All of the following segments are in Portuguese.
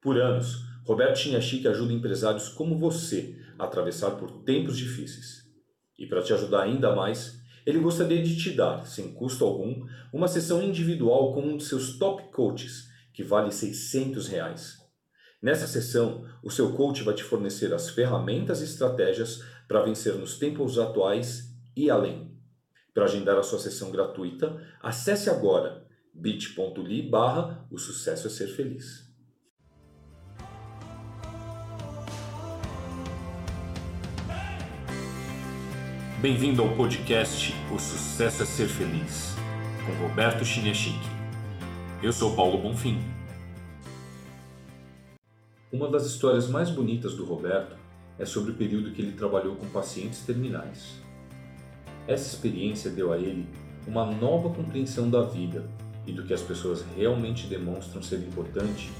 Por anos, Roberto Chiniachique ajuda empresários como você a atravessar por tempos difíceis. E para te ajudar ainda mais, ele gostaria de te dar, sem custo algum, uma sessão individual com um de seus top coaches, que vale 600 reais. Nessa sessão, o seu coach vai te fornecer as ferramentas e estratégias para vencer nos tempos atuais e além. Para agendar a sua sessão gratuita, acesse agora bit.ly barra o sucesso é ser feliz. Bem-vindo ao podcast O Sucesso é Ser Feliz, com Roberto Chiniachique. Eu sou Paulo Bonfim. Uma das histórias mais bonitas do Roberto é sobre o período que ele trabalhou com pacientes terminais. Essa experiência deu a ele uma nova compreensão da vida e do que as pessoas realmente demonstram ser importante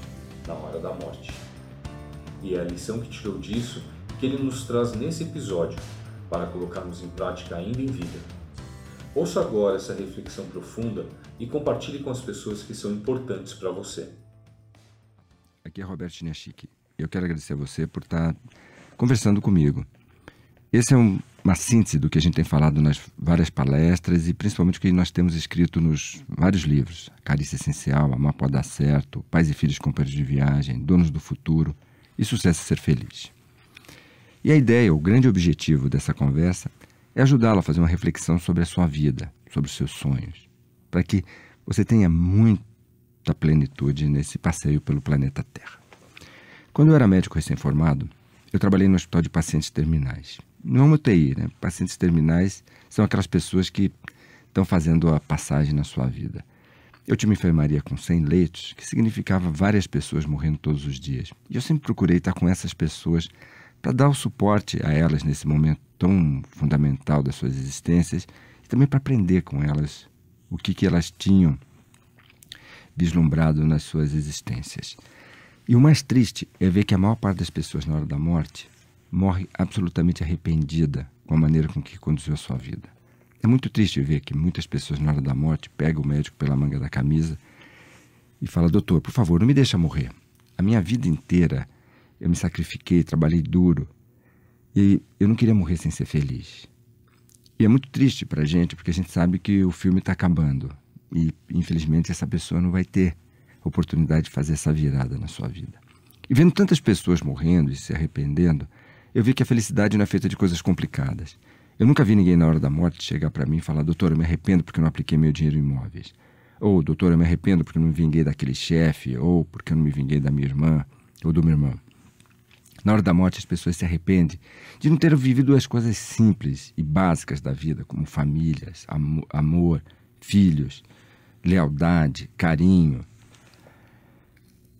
na hora da morte. E é a lição que tirou disso que ele nos traz nesse episódio para colocarmos em prática ainda em vida. Ouça agora essa reflexão profunda e compartilhe com as pessoas que são importantes para você. Aqui é Roberto Chiniachique. Eu quero agradecer a você por estar conversando comigo. Esse é um, uma síntese do que a gente tem falado nas várias palestras e principalmente o que nós temos escrito nos vários livros. Carícia Essencial, Amar Pode Dar Certo, Pais e Filhos Companheiros de Viagem, Donos do Futuro e Sucesso Ser Feliz. E a ideia, o grande objetivo dessa conversa é ajudá-lo a fazer uma reflexão sobre a sua vida, sobre os seus sonhos, para que você tenha muita plenitude nesse passeio pelo planeta Terra. Quando eu era médico recém-formado, eu trabalhei no hospital de pacientes terminais. Não é uma UTI, né? Pacientes terminais são aquelas pessoas que estão fazendo a passagem na sua vida. Eu tinha uma enfermaria com 100 leitos, que significava várias pessoas morrendo todos os dias. E eu sempre procurei estar com essas pessoas para dar o suporte a elas nesse momento tão fundamental das suas existências e também para aprender com elas o que, que elas tinham vislumbrado nas suas existências. E o mais triste é ver que a maior parte das pessoas na hora da morte morre absolutamente arrependida com a maneira com que conduziu a sua vida. É muito triste ver que muitas pessoas na hora da morte pegam o médico pela manga da camisa e fala: "Doutor, por favor, não me deixa morrer. A minha vida inteira eu me sacrifiquei, trabalhei duro. E eu não queria morrer sem ser feliz. E é muito triste para a gente, porque a gente sabe que o filme está acabando. E, infelizmente, essa pessoa não vai ter oportunidade de fazer essa virada na sua vida. E vendo tantas pessoas morrendo e se arrependendo, eu vi que a felicidade não é feita de coisas complicadas. Eu nunca vi ninguém na hora da morte chegar para mim e falar: Doutor, eu me arrependo porque eu não apliquei meu dinheiro em imóveis. Ou, doutor, eu me arrependo porque eu não me vinguei daquele chefe. Ou porque eu não me vinguei da minha irmã ou do meu irmão. Na hora da morte, as pessoas se arrependem de não ter vivido as coisas simples e básicas da vida, como famílias, amor, filhos, lealdade, carinho.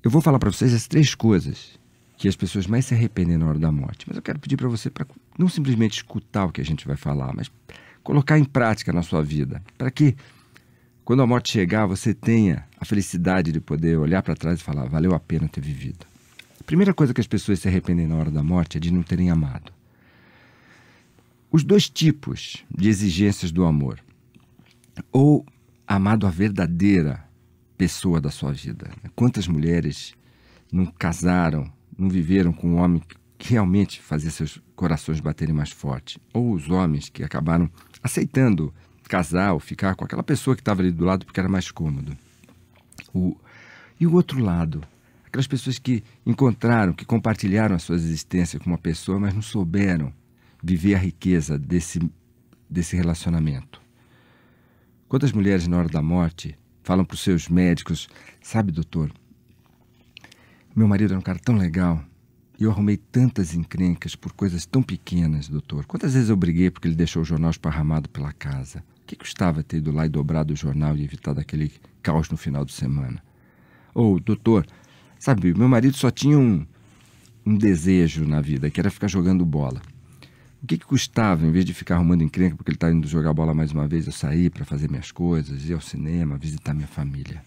Eu vou falar para vocês as três coisas que as pessoas mais se arrependem na hora da morte. Mas eu quero pedir para você para não simplesmente escutar o que a gente vai falar, mas colocar em prática na sua vida, para que quando a morte chegar, você tenha a felicidade de poder olhar para trás e falar: valeu a pena ter vivido. Primeira coisa que as pessoas se arrependem na hora da morte é de não terem amado. Os dois tipos de exigências do amor. Ou amado a verdadeira pessoa da sua vida. Quantas mulheres não casaram, não viveram com um homem que realmente fazia seus corações baterem mais forte? Ou os homens que acabaram aceitando casar ou ficar com aquela pessoa que estava ali do lado porque era mais cômodo. O... E o outro lado, Aquelas pessoas que encontraram, que compartilharam a sua existência com uma pessoa, mas não souberam viver a riqueza desse, desse relacionamento. Quantas mulheres, na hora da morte, falam para os seus médicos: Sabe, doutor, meu marido era um cara tão legal e eu arrumei tantas encrencas por coisas tão pequenas, doutor. Quantas vezes eu briguei porque ele deixou o jornal esparramado pela casa? O que custava ter ido lá e dobrado o jornal e evitado aquele caos no final de semana? Ou, doutor, Sabe, meu marido só tinha um, um desejo na vida, que era ficar jogando bola. O que, que custava, em vez de ficar arrumando encrenca porque ele está indo jogar bola mais uma vez, eu sair para fazer minhas coisas, ir ao cinema, visitar minha família?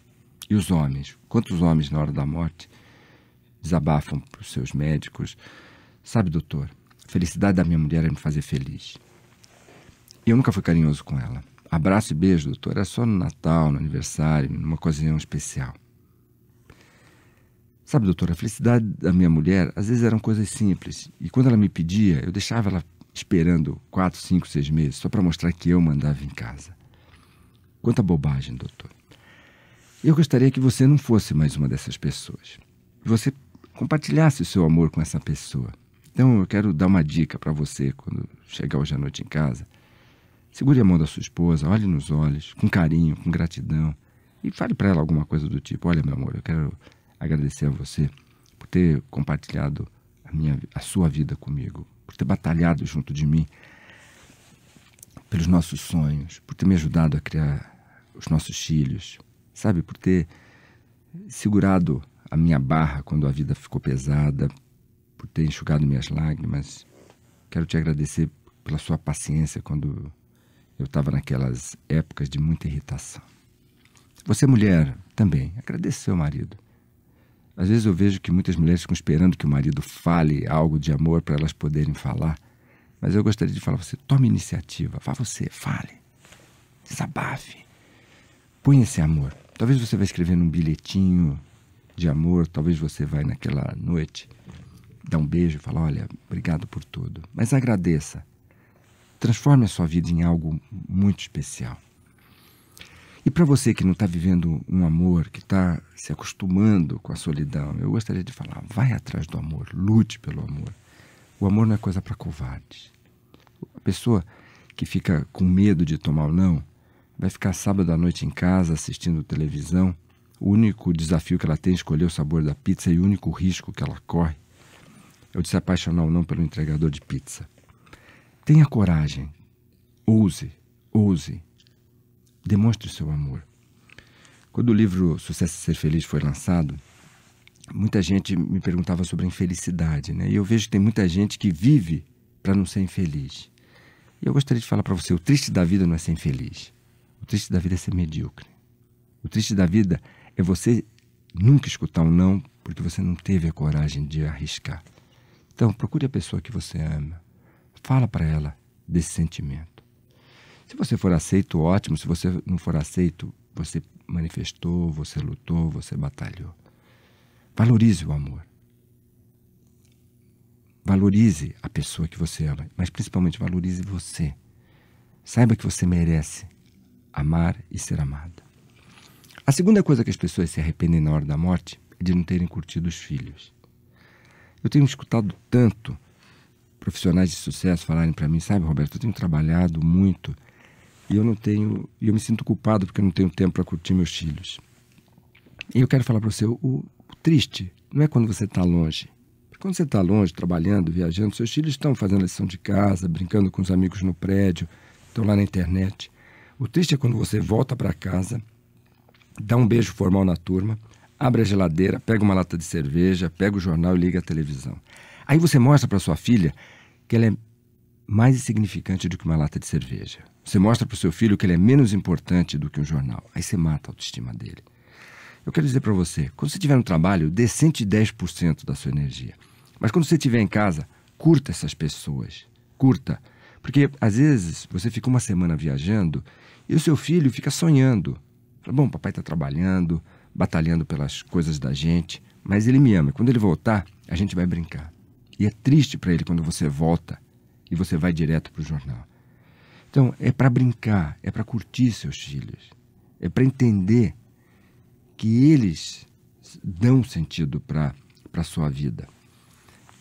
E os homens? Quantos homens, na hora da morte, desabafam para os seus médicos? Sabe, doutor, a felicidade da minha mulher é me fazer feliz. E eu nunca fui carinhoso com ela. Abraço e beijo, doutor, era só no Natal, no aniversário, numa ocasião especial. Sabe, doutora, a felicidade da minha mulher às vezes eram coisas simples. E quando ela me pedia, eu deixava ela esperando quatro, cinco, seis meses só para mostrar que eu mandava em casa. Quanta bobagem, doutor. Eu gostaria que você não fosse mais uma dessas pessoas. Você compartilhasse o seu amor com essa pessoa. Então eu quero dar uma dica para você quando chegar hoje à noite em casa. Segure a mão da sua esposa, olhe nos olhos, com carinho, com gratidão, e fale para ela alguma coisa do tipo: Olha, meu amor, eu quero agradecer a você por ter compartilhado a, minha, a sua vida comigo, por ter batalhado junto de mim pelos nossos sonhos, por ter me ajudado a criar os nossos filhos, sabe, por ter segurado a minha barra quando a vida ficou pesada, por ter enxugado minhas lágrimas. Quero te agradecer pela sua paciência quando eu estava naquelas épocas de muita irritação. Você, mulher, também, agradeça seu marido. Às vezes eu vejo que muitas mulheres ficam esperando que o marido fale algo de amor para elas poderem falar. Mas eu gostaria de falar você, tome iniciativa, vá você, fale, desabafe, põe esse amor. Talvez você vai escrever num bilhetinho, de amor, talvez você vai naquela noite dar um beijo e falar, olha, obrigado por tudo. Mas agradeça. Transforme a sua vida em algo muito especial. E para você que não está vivendo um amor, que está se acostumando com a solidão, eu gostaria de falar: vai atrás do amor, lute pelo amor. O amor não é coisa para covardes. A pessoa que fica com medo de tomar o não vai ficar sábado à noite em casa assistindo televisão o único desafio que ela tem é escolher o sabor da pizza e o único risco que ela corre é o de se apaixonar ou não pelo entregador de pizza. Tenha coragem. Ouse, ouse. Demonstre o seu amor. Quando o livro Sucesso e Ser Feliz foi lançado, muita gente me perguntava sobre a infelicidade, né? E eu vejo que tem muita gente que vive para não ser infeliz. E eu gostaria de falar para você: o triste da vida não é ser infeliz. O triste da vida é ser medíocre. O triste da vida é você nunca escutar um não porque você não teve a coragem de arriscar. Então, procure a pessoa que você ama. Fala para ela desse sentimento. Se você for aceito, ótimo. Se você não for aceito, você manifestou, você lutou, você batalhou. Valorize o amor. Valorize a pessoa que você ama, mas principalmente valorize você. Saiba que você merece amar e ser amada. A segunda coisa que as pessoas se arrependem na hora da morte é de não terem curtido os filhos. Eu tenho escutado tanto profissionais de sucesso falarem para mim, sabe, Roberto, eu tenho trabalhado muito e eu não tenho, eu me sinto culpado porque eu não tenho tempo para curtir meus filhos. E eu quero falar para você, o, o, triste não é quando você está longe. Quando você está longe, trabalhando, viajando, seus filhos estão fazendo lição de casa, brincando com os amigos no prédio, estão lá na internet. O triste é quando você volta para casa dá um beijo formal na turma, abre a geladeira, pega uma lata de cerveja, pega o jornal e liga a televisão. Aí você mostra para sua filha que ela é mais insignificante do que uma lata de cerveja. Você mostra para o seu filho que ele é menos importante do que um jornal. Aí você mata a autoestima dele. Eu quero dizer para você, quando você estiver no trabalho, dê 110% da sua energia. Mas quando você estiver em casa, curta essas pessoas. Curta. Porque às vezes você fica uma semana viajando e o seu filho fica sonhando Fala, bom, papai está trabalhando, batalhando pelas coisas da gente, mas ele me ama. Quando ele voltar, a gente vai brincar. E é triste para ele quando você volta e você vai direto para o jornal. Então, é para brincar, é para curtir seus filhos, é para entender que eles dão sentido para a sua vida.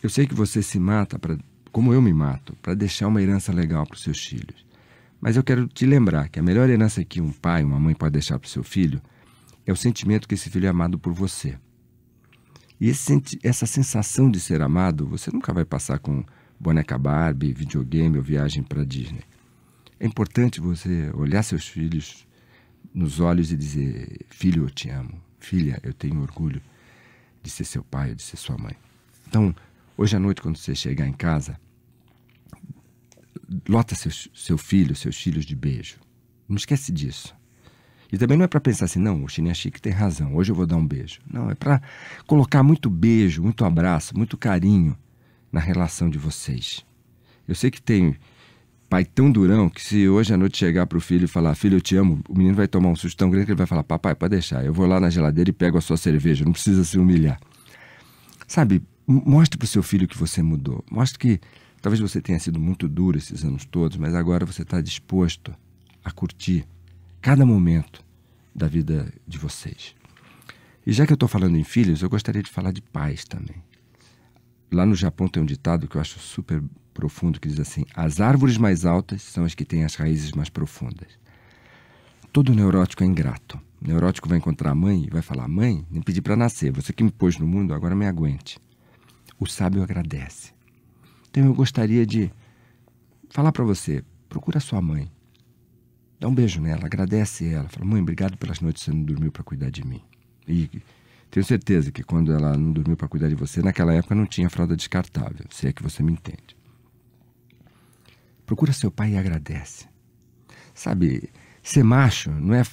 Eu sei que você se mata, pra, como eu me mato, para deixar uma herança legal para os seus filhos. Mas eu quero te lembrar que a melhor herança que um pai, uma mãe pode deixar para o seu filho é o sentimento que esse filho é amado por você. E esse, essa sensação de ser amado, você nunca vai passar com boneca Barbie, videogame ou viagem para Disney. É importante você olhar seus filhos nos olhos e dizer: Filho, eu te amo. Filha, eu tenho orgulho de ser seu pai, de ser sua mãe. Então, hoje à noite, quando você chegar em casa, lota seu, seu filho, seus filhos de beijo. Não esquece disso. E também não é para pensar assim, não, o Chininha Chique tem razão, hoje eu vou dar um beijo. Não, é para colocar muito beijo, muito abraço, muito carinho na relação de vocês. Eu sei que tem pai tão durão que se hoje à noite chegar para o filho e falar, filho, eu te amo, o menino vai tomar um susto tão grande que ele vai falar, papai, pode deixar, eu vou lá na geladeira e pego a sua cerveja, não precisa se humilhar. Sabe, mostre para o seu filho que você mudou. Mostre que talvez você tenha sido muito duro esses anos todos, mas agora você está disposto a curtir cada momento da vida de vocês. E já que eu estou falando em filhos, eu gostaria de falar de pais também. Lá no Japão tem um ditado que eu acho super profundo que diz assim: as árvores mais altas são as que têm as raízes mais profundas. Todo neurótico é ingrato. O neurótico vai encontrar a mãe e vai falar: Mãe, nem pedi para nascer, você que me pôs no mundo, agora me aguente. O sábio agradece. Então eu gostaria de falar para você: procura sua mãe. Dá um beijo nela, agradece ela. Fala: Mãe, obrigado pelas noites que você não dormiu para cuidar de mim. E tenho certeza que quando ela não dormiu para cuidar de você, naquela época não tinha fralda descartável, se é que você me entende. Procura seu pai e agradece. Sabe, ser macho não é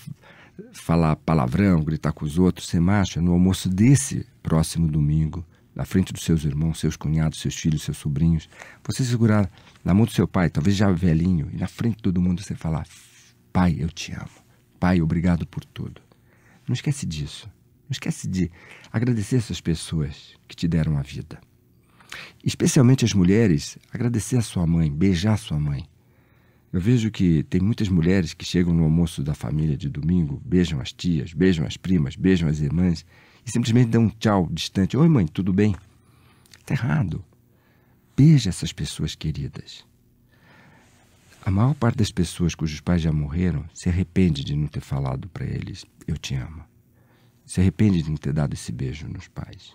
falar palavrão, gritar com os outros. Ser macho é no almoço desse próximo domingo, na frente dos seus irmãos, seus cunhados, seus filhos, seus sobrinhos. Você segurar na mão do seu pai, talvez já velhinho, e na frente de todo mundo você falar: Pai, eu te amo. Pai, obrigado por tudo. Não esquece disso. Não esquece de agradecer essas pessoas que te deram a vida. Especialmente as mulheres, agradecer a sua mãe, beijar a sua mãe. Eu vejo que tem muitas mulheres que chegam no almoço da família de domingo, beijam as tias, beijam as primas, beijam as irmãs e simplesmente dão um tchau distante. Oi, mãe, tudo bem? Está errado. Beija essas pessoas queridas. A maior parte das pessoas cujos pais já morreram se arrepende de não ter falado para eles: Eu te amo se arrepende de não ter dado esse beijo nos pais.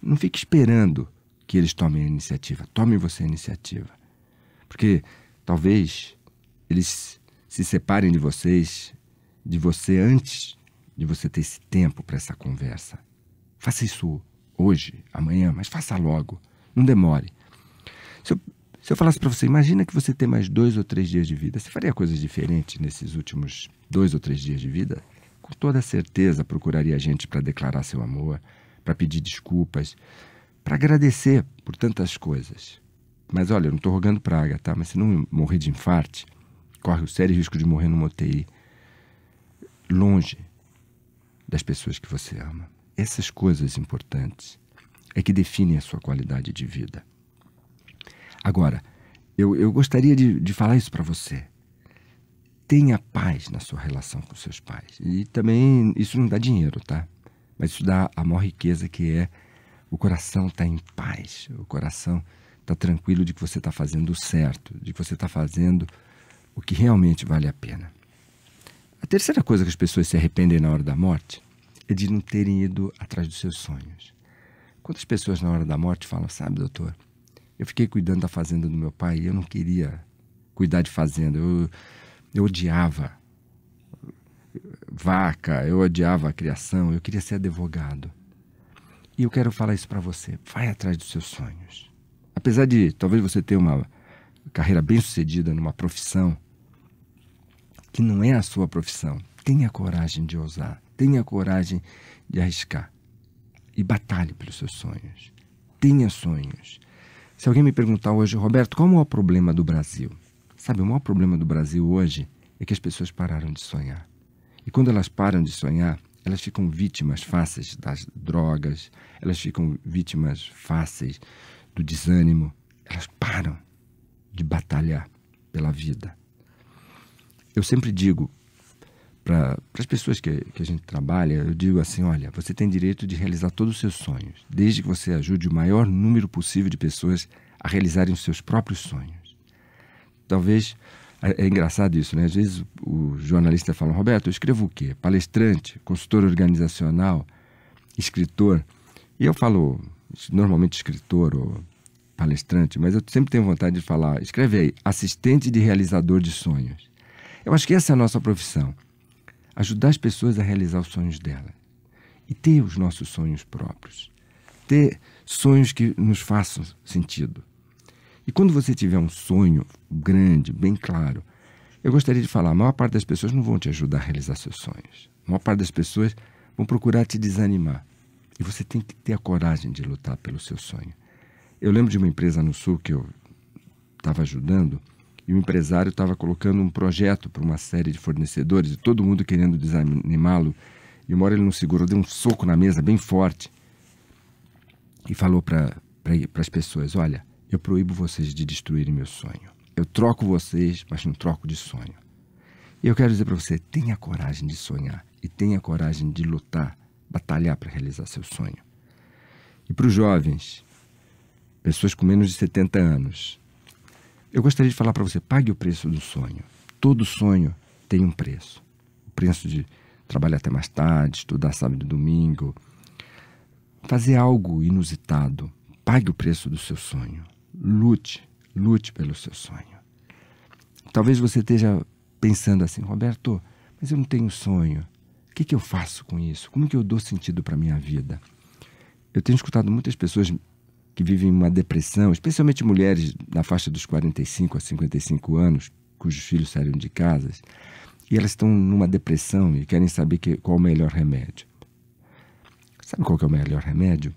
Não fique esperando que eles tomem a iniciativa. Tome você a iniciativa. Porque talvez eles se separem de vocês, de você antes de você ter esse tempo para essa conversa. Faça isso hoje, amanhã, mas faça logo. Não demore. Se eu, se eu falasse para você, imagina que você tem mais dois ou três dias de vida. Você faria coisas diferentes nesses últimos dois ou três dias de vida? Com toda certeza procuraria a gente para declarar seu amor, para pedir desculpas, para agradecer por tantas coisas. Mas olha, eu não estou rogando praga, tá? Mas se não morrer de infarte, corre o sério risco de morrer numa UTI, longe das pessoas que você ama. Essas coisas importantes é que definem a sua qualidade de vida. Agora, eu, eu gostaria de, de falar isso para você tenha paz na sua relação com seus pais. E também isso não dá dinheiro, tá? Mas isso dá a maior riqueza que é o coração tá em paz, o coração está tranquilo de que você está fazendo o certo, de que você está fazendo o que realmente vale a pena. A terceira coisa que as pessoas se arrependem na hora da morte é de não terem ido atrás dos seus sonhos. Quantas pessoas na hora da morte falam, sabe, doutor, eu fiquei cuidando da fazenda do meu pai e eu não queria cuidar de fazenda. Eu, eu odiava vaca, eu odiava a criação, eu queria ser advogado. E eu quero falar isso para você. Vai atrás dos seus sonhos. Apesar de talvez você ter uma carreira bem sucedida numa profissão que não é a sua profissão, tenha coragem de ousar, tenha coragem de arriscar e batalhe pelos seus sonhos. Tenha sonhos. Se alguém me perguntar hoje, Roberto, qual é o problema do Brasil? Sabe, o maior problema do Brasil hoje é que as pessoas pararam de sonhar. E quando elas param de sonhar, elas ficam vítimas fáceis das drogas, elas ficam vítimas fáceis do desânimo, elas param de batalhar pela vida. Eu sempre digo para as pessoas que, que a gente trabalha, eu digo assim: olha, você tem direito de realizar todos os seus sonhos, desde que você ajude o maior número possível de pessoas a realizarem os seus próprios sonhos talvez. É, é engraçado isso, né? Às vezes o jornalista fala, Roberto, eu escrevo o quê? Palestrante, consultor organizacional, escritor. E eu falo, normalmente escritor ou palestrante, mas eu sempre tenho vontade de falar, escreve aí, assistente de realizador de sonhos. Eu acho que essa é a nossa profissão. Ajudar as pessoas a realizar os sonhos delas. E ter os nossos sonhos próprios. Ter sonhos que nos façam sentido. E quando você tiver um sonho grande, bem claro, eu gostaria de falar: a maior parte das pessoas não vão te ajudar a realizar seus sonhos. A maior parte das pessoas vão procurar te desanimar. E você tem que ter a coragem de lutar pelo seu sonho. Eu lembro de uma empresa no Sul que eu estava ajudando e o empresário estava colocando um projeto para uma série de fornecedores e todo mundo querendo desanimá-lo. E uma hora ele não segurou, deu um soco na mesa bem forte e falou para as pessoas: Olha, eu proíbo vocês de destruírem meu sonho. Eu troco vocês, mas não troco de sonho. E eu quero dizer para você: tenha coragem de sonhar e tenha coragem de lutar, batalhar para realizar seu sonho. E para os jovens, pessoas com menos de 70 anos, eu gostaria de falar para você: pague o preço do sonho. Todo sonho tem um preço. O preço de trabalhar até mais tarde, estudar sábado e domingo, fazer algo inusitado. Pague o preço do seu sonho. Lute, lute pelo seu sonho. Talvez você esteja pensando assim, Roberto, mas eu não tenho sonho. O que, que eu faço com isso? Como que eu dou sentido para a minha vida? Eu tenho escutado muitas pessoas que vivem uma depressão, especialmente mulheres na faixa dos 45 a 55 anos, cujos filhos saíram de casas, e elas estão numa depressão e querem saber que, qual o melhor remédio. Sabe qual é o melhor remédio?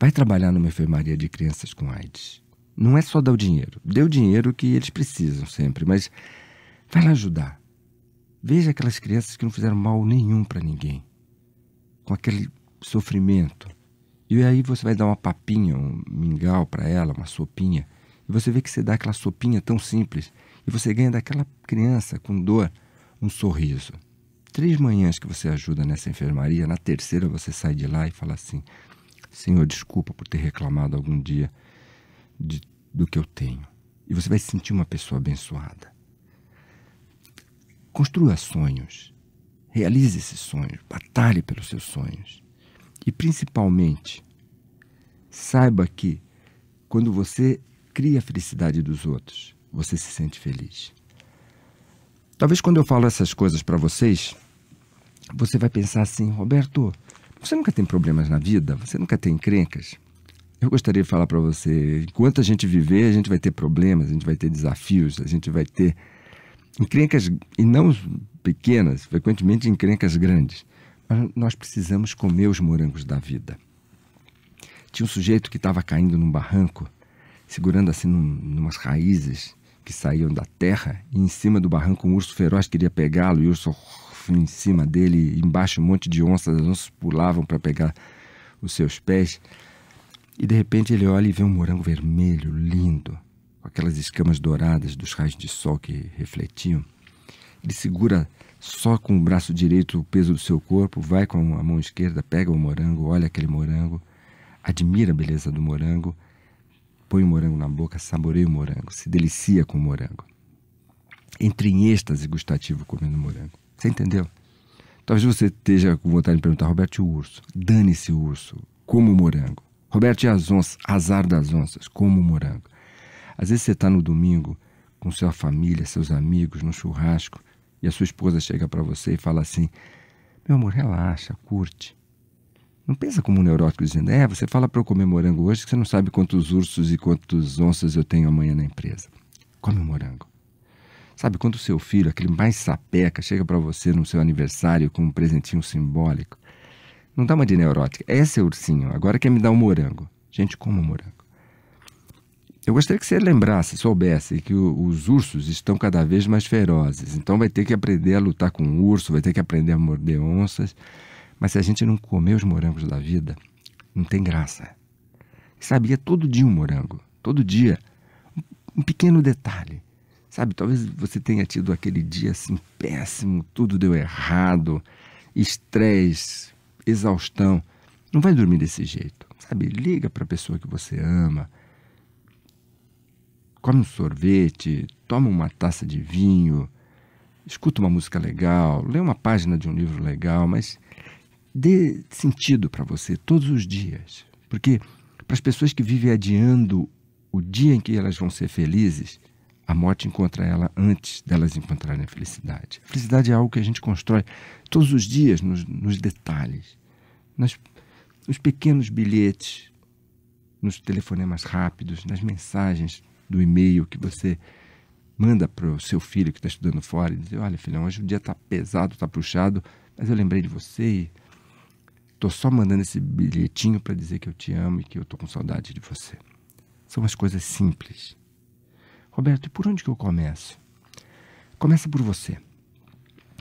Vai trabalhar numa enfermaria de crianças com AIDS. Não é só dar o dinheiro. Dê o dinheiro que eles precisam sempre, mas vai lá ajudar. Veja aquelas crianças que não fizeram mal nenhum para ninguém, com aquele sofrimento. E aí você vai dar uma papinha, um mingau para ela, uma sopinha. E você vê que você dá aquela sopinha tão simples e você ganha daquela criança com dor um sorriso. Três manhãs que você ajuda nessa enfermaria, na terceira você sai de lá e fala assim: Senhor, desculpa por ter reclamado algum dia de, do que eu tenho. E você vai se sentir uma pessoa abençoada. Construa sonhos. Realize esses sonhos. Batalhe pelos seus sonhos. E principalmente, saiba que quando você cria a felicidade dos outros, você se sente feliz. Talvez quando eu falo essas coisas para vocês, você vai pensar assim, Roberto, você nunca tem problemas na vida? Você nunca tem encrencas? Eu gostaria de falar para você, enquanto a gente viver, a gente vai ter problemas, a gente vai ter desafios, a gente vai ter encrencas, e não pequenas, frequentemente encrencas grandes. Mas nós precisamos comer os morangos da vida. Tinha um sujeito que estava caindo num barranco, segurando assim num, numas raízes que saíam da terra, e em cima do barranco um urso feroz queria pegá-lo, e o urso em cima dele, embaixo um monte de onças, as onças pulavam para pegar os seus pés. E de repente ele olha e vê um morango vermelho, lindo, com aquelas escamas douradas dos raios de sol que refletiam. Ele segura só com o braço direito o peso do seu corpo, vai com a mão esquerda, pega o morango, olha aquele morango, admira a beleza do morango, põe o morango na boca, saboreia o morango, se delicia com o morango. Entra em êxtase gustativo comendo morango. Você entendeu? Talvez você esteja com vontade de perguntar, Roberto, e o urso? Dane-se o urso, como o morango. Roberto, e as onças? Azar das onças, como o morango. Às vezes você está no domingo com sua família, seus amigos, no churrasco, e a sua esposa chega para você e fala assim: Meu amor, relaxa, curte. Não pensa como um neurótico dizendo: É, você fala para eu comer morango hoje que você não sabe quantos ursos e quantos onças eu tenho amanhã na empresa. Come o morango. Sabe quando o seu filho, aquele mais sapeca, chega para você no seu aniversário com um presentinho simbólico? Não dá uma de neurótica. É ursinho, agora quer me dar um morango. Gente, como morango. Eu gostaria que você lembrasse, soubesse que o, os ursos estão cada vez mais ferozes. Então vai ter que aprender a lutar com o urso, vai ter que aprender a morder onças. Mas se a gente não comer os morangos da vida, não tem graça. Sabia todo dia um morango, todo dia. Um pequeno detalhe. Sabe, talvez você tenha tido aquele dia assim péssimo, tudo deu errado, estresse, exaustão. Não vai dormir desse jeito. Sabe, liga para a pessoa que você ama come um sorvete, toma uma taça de vinho, escuta uma música legal, lê uma página de um livro legal, mas dê sentido para você todos os dias. Porque para as pessoas que vivem adiando o dia em que elas vão ser felizes, a morte encontra ela antes delas encontrarem a felicidade. A felicidade é algo que a gente constrói todos os dias nos, nos detalhes, nas, nos pequenos bilhetes, nos telefonemas rápidos, nas mensagens do e-mail que você manda para o seu filho que está estudando fora e diz: Olha, filhão, hoje o dia está pesado, está puxado, mas eu lembrei de você e estou só mandando esse bilhetinho para dizer que eu te amo e que eu estou com saudade de você. São as coisas simples. Roberto, e por onde que eu começo? Começa por você.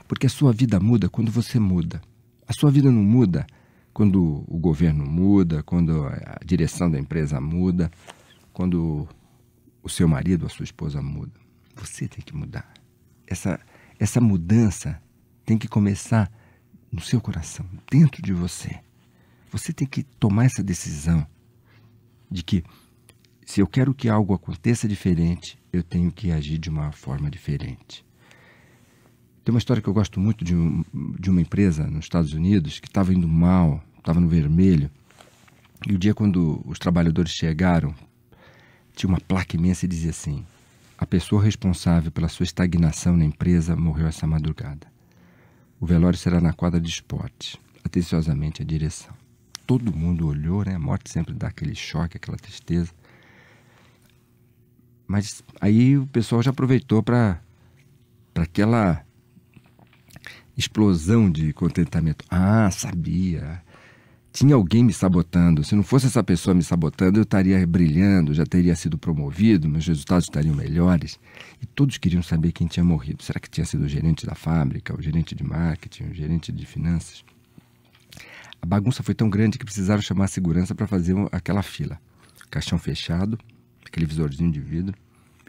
Porque a sua vida muda quando você muda. A sua vida não muda quando o governo muda, quando a direção da empresa muda, quando o seu marido, a sua esposa muda. Você tem que mudar. Essa, essa mudança tem que começar no seu coração, dentro de você. Você tem que tomar essa decisão de que se eu quero que algo aconteça diferente, eu tenho que agir de uma forma diferente. Tem uma história que eu gosto muito de, um, de uma empresa nos Estados Unidos que estava indo mal, estava no vermelho. E o dia quando os trabalhadores chegaram, tinha uma placa imensa e dizia assim: A pessoa responsável pela sua estagnação na empresa morreu essa madrugada. O velório será na quadra de esportes. Atenciosamente a direção. Todo mundo olhou, né? A morte sempre dá aquele choque, aquela tristeza. Mas aí o pessoal já aproveitou para aquela explosão de contentamento. Ah, sabia. Tinha alguém me sabotando. Se não fosse essa pessoa me sabotando, eu estaria brilhando, já teria sido promovido, meus resultados estariam melhores. E todos queriam saber quem tinha morrido. Será que tinha sido o gerente da fábrica, o gerente de marketing, o gerente de finanças? A bagunça foi tão grande que precisaram chamar a segurança para fazer aquela fila. Caixão fechado, aquele visorzinho de vidro.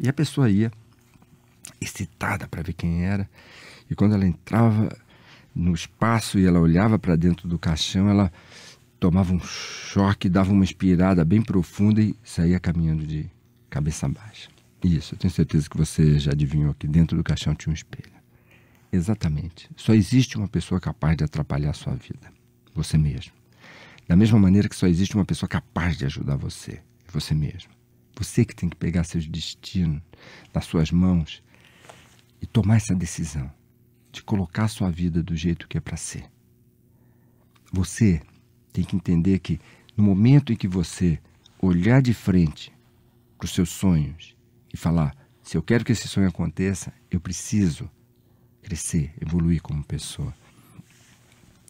E a pessoa ia, excitada para ver quem era. E quando ela entrava no espaço e ela olhava para dentro do caixão, ela tomava um choque, dava uma inspirada bem profunda e saía caminhando de cabeça baixa. Isso, eu tenho certeza que você já adivinhou que dentro do caixão tinha um espelho. Exatamente. Só existe uma pessoa capaz de atrapalhar a sua vida. Você mesmo. Da mesma maneira que só existe uma pessoa capaz de ajudar você. Você mesmo. Você que tem que pegar seus destinos nas suas mãos e tomar essa decisão de colocar sua vida do jeito que é para ser. Você tem que entender que no momento em que você olhar de frente para os seus sonhos e falar: se eu quero que esse sonho aconteça, eu preciso crescer, evoluir como pessoa.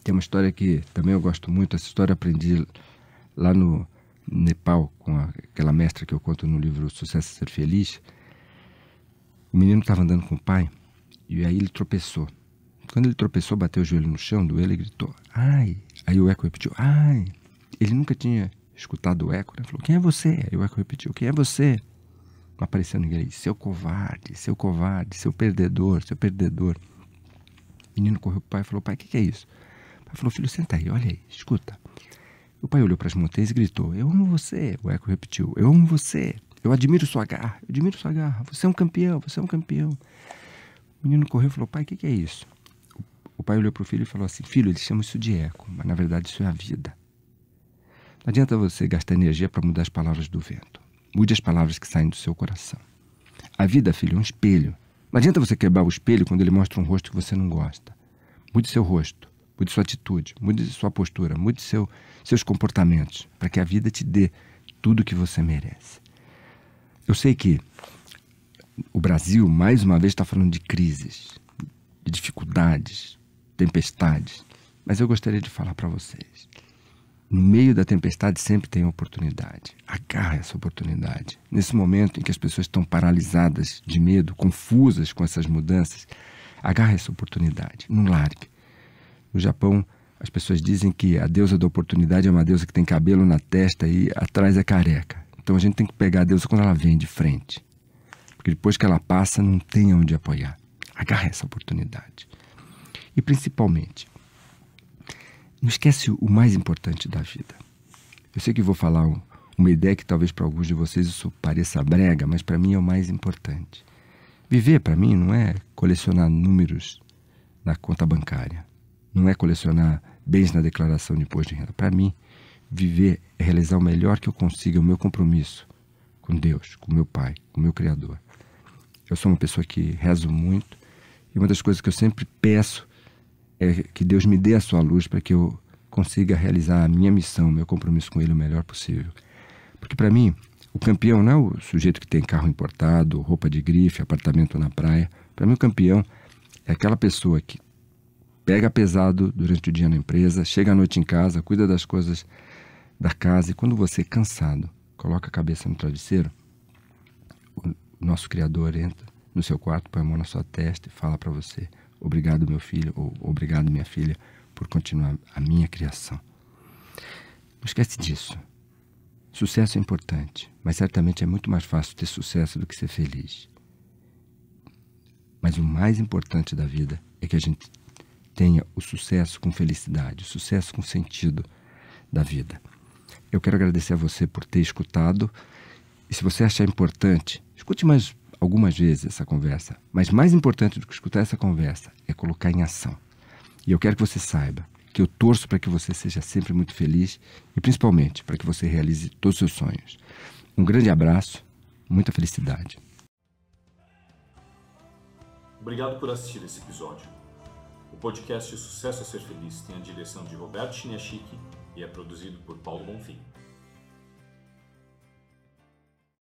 Tem uma história que também eu gosto muito, essa história eu aprendi lá no Nepal com aquela mestra que eu conto no livro Sucesso Ser Feliz. O menino estava andando com o pai e aí ele tropeçou. Quando ele tropeçou, bateu o joelho no chão, doeu, ele gritou, ai. Aí o eco repetiu, ai. Ele nunca tinha escutado o eco, né? Falou, quem é você? Aí o eco repetiu, quem é você? Não apareceu ninguém. Seu covarde, seu covarde, seu perdedor, seu perdedor. O menino correu pro pai e falou, pai, o que, que é isso? O pai falou, filho, senta aí, olha aí, escuta. O pai olhou para as montanhas e gritou, eu amo você. O eco repetiu, eu amo você. Eu admiro sua garra, eu admiro sua garra. Você é um campeão, você é um campeão. O menino correu e falou, pai, o que, que é isso? O pai olhou para o filho e falou assim: Filho, eles chamam isso de eco, mas na verdade isso é a vida. Não adianta você gastar energia para mudar as palavras do vento. Mude as palavras que saem do seu coração. A vida, filho, é um espelho. Não adianta você quebrar o espelho quando ele mostra um rosto que você não gosta. Mude seu rosto, mude sua atitude, mude sua postura, mude seu, seus comportamentos, para que a vida te dê tudo o que você merece. Eu sei que o Brasil, mais uma vez, está falando de crises, de dificuldades, tempestades. Mas eu gostaria de falar para vocês. No meio da tempestade sempre tem oportunidade. Agarre essa oportunidade. Nesse momento em que as pessoas estão paralisadas de medo, confusas com essas mudanças, agarre essa oportunidade. Não largue. No Japão, as pessoas dizem que a deusa da oportunidade é uma deusa que tem cabelo na testa e atrás é careca. Então a gente tem que pegar a deusa quando ela vem de frente. Porque depois que ela passa, não tem onde apoiar. Agarre essa oportunidade. E principalmente, não esquece o mais importante da vida. Eu sei que vou falar uma ideia que talvez para alguns de vocês isso pareça brega, mas para mim é o mais importante. Viver para mim não é colecionar números na conta bancária, não é colecionar bens na declaração de imposto de renda. Para mim, viver é realizar o melhor que eu consiga, o meu compromisso com Deus, com meu Pai, com o meu Criador. Eu sou uma pessoa que rezo muito e uma das coisas que eu sempre peço é que Deus me dê a sua luz para que eu consiga realizar a minha missão, meu compromisso com Ele o melhor possível. Porque para mim, o campeão não é o sujeito que tem carro importado, roupa de grife, apartamento na praia. Para mim, o campeão é aquela pessoa que pega pesado durante o dia na empresa, chega à noite em casa, cuida das coisas da casa e quando você é cansado, coloca a cabeça no travesseiro, o nosso Criador entra no seu quarto, põe a mão na sua testa e fala para você: Obrigado, meu filho, ou obrigado, minha filha, por continuar a minha criação. Não esquece disso. Sucesso é importante, mas certamente é muito mais fácil ter sucesso do que ser feliz. Mas o mais importante da vida é que a gente tenha o sucesso com felicidade, o sucesso com sentido da vida. Eu quero agradecer a você por ter escutado. E se você achar importante, escute mais algumas vezes essa conversa. Mas mais importante do que escutar essa conversa é colocar em ação. E eu quero que você saiba que eu torço para que você seja sempre muito feliz e principalmente para que você realize todos os seus sonhos. Um grande abraço, muita felicidade. Obrigado por assistir esse episódio. O podcast Sucesso é Ser Feliz tem a direção de Roberto Chiniachique e é produzido por Paulo Bonfim.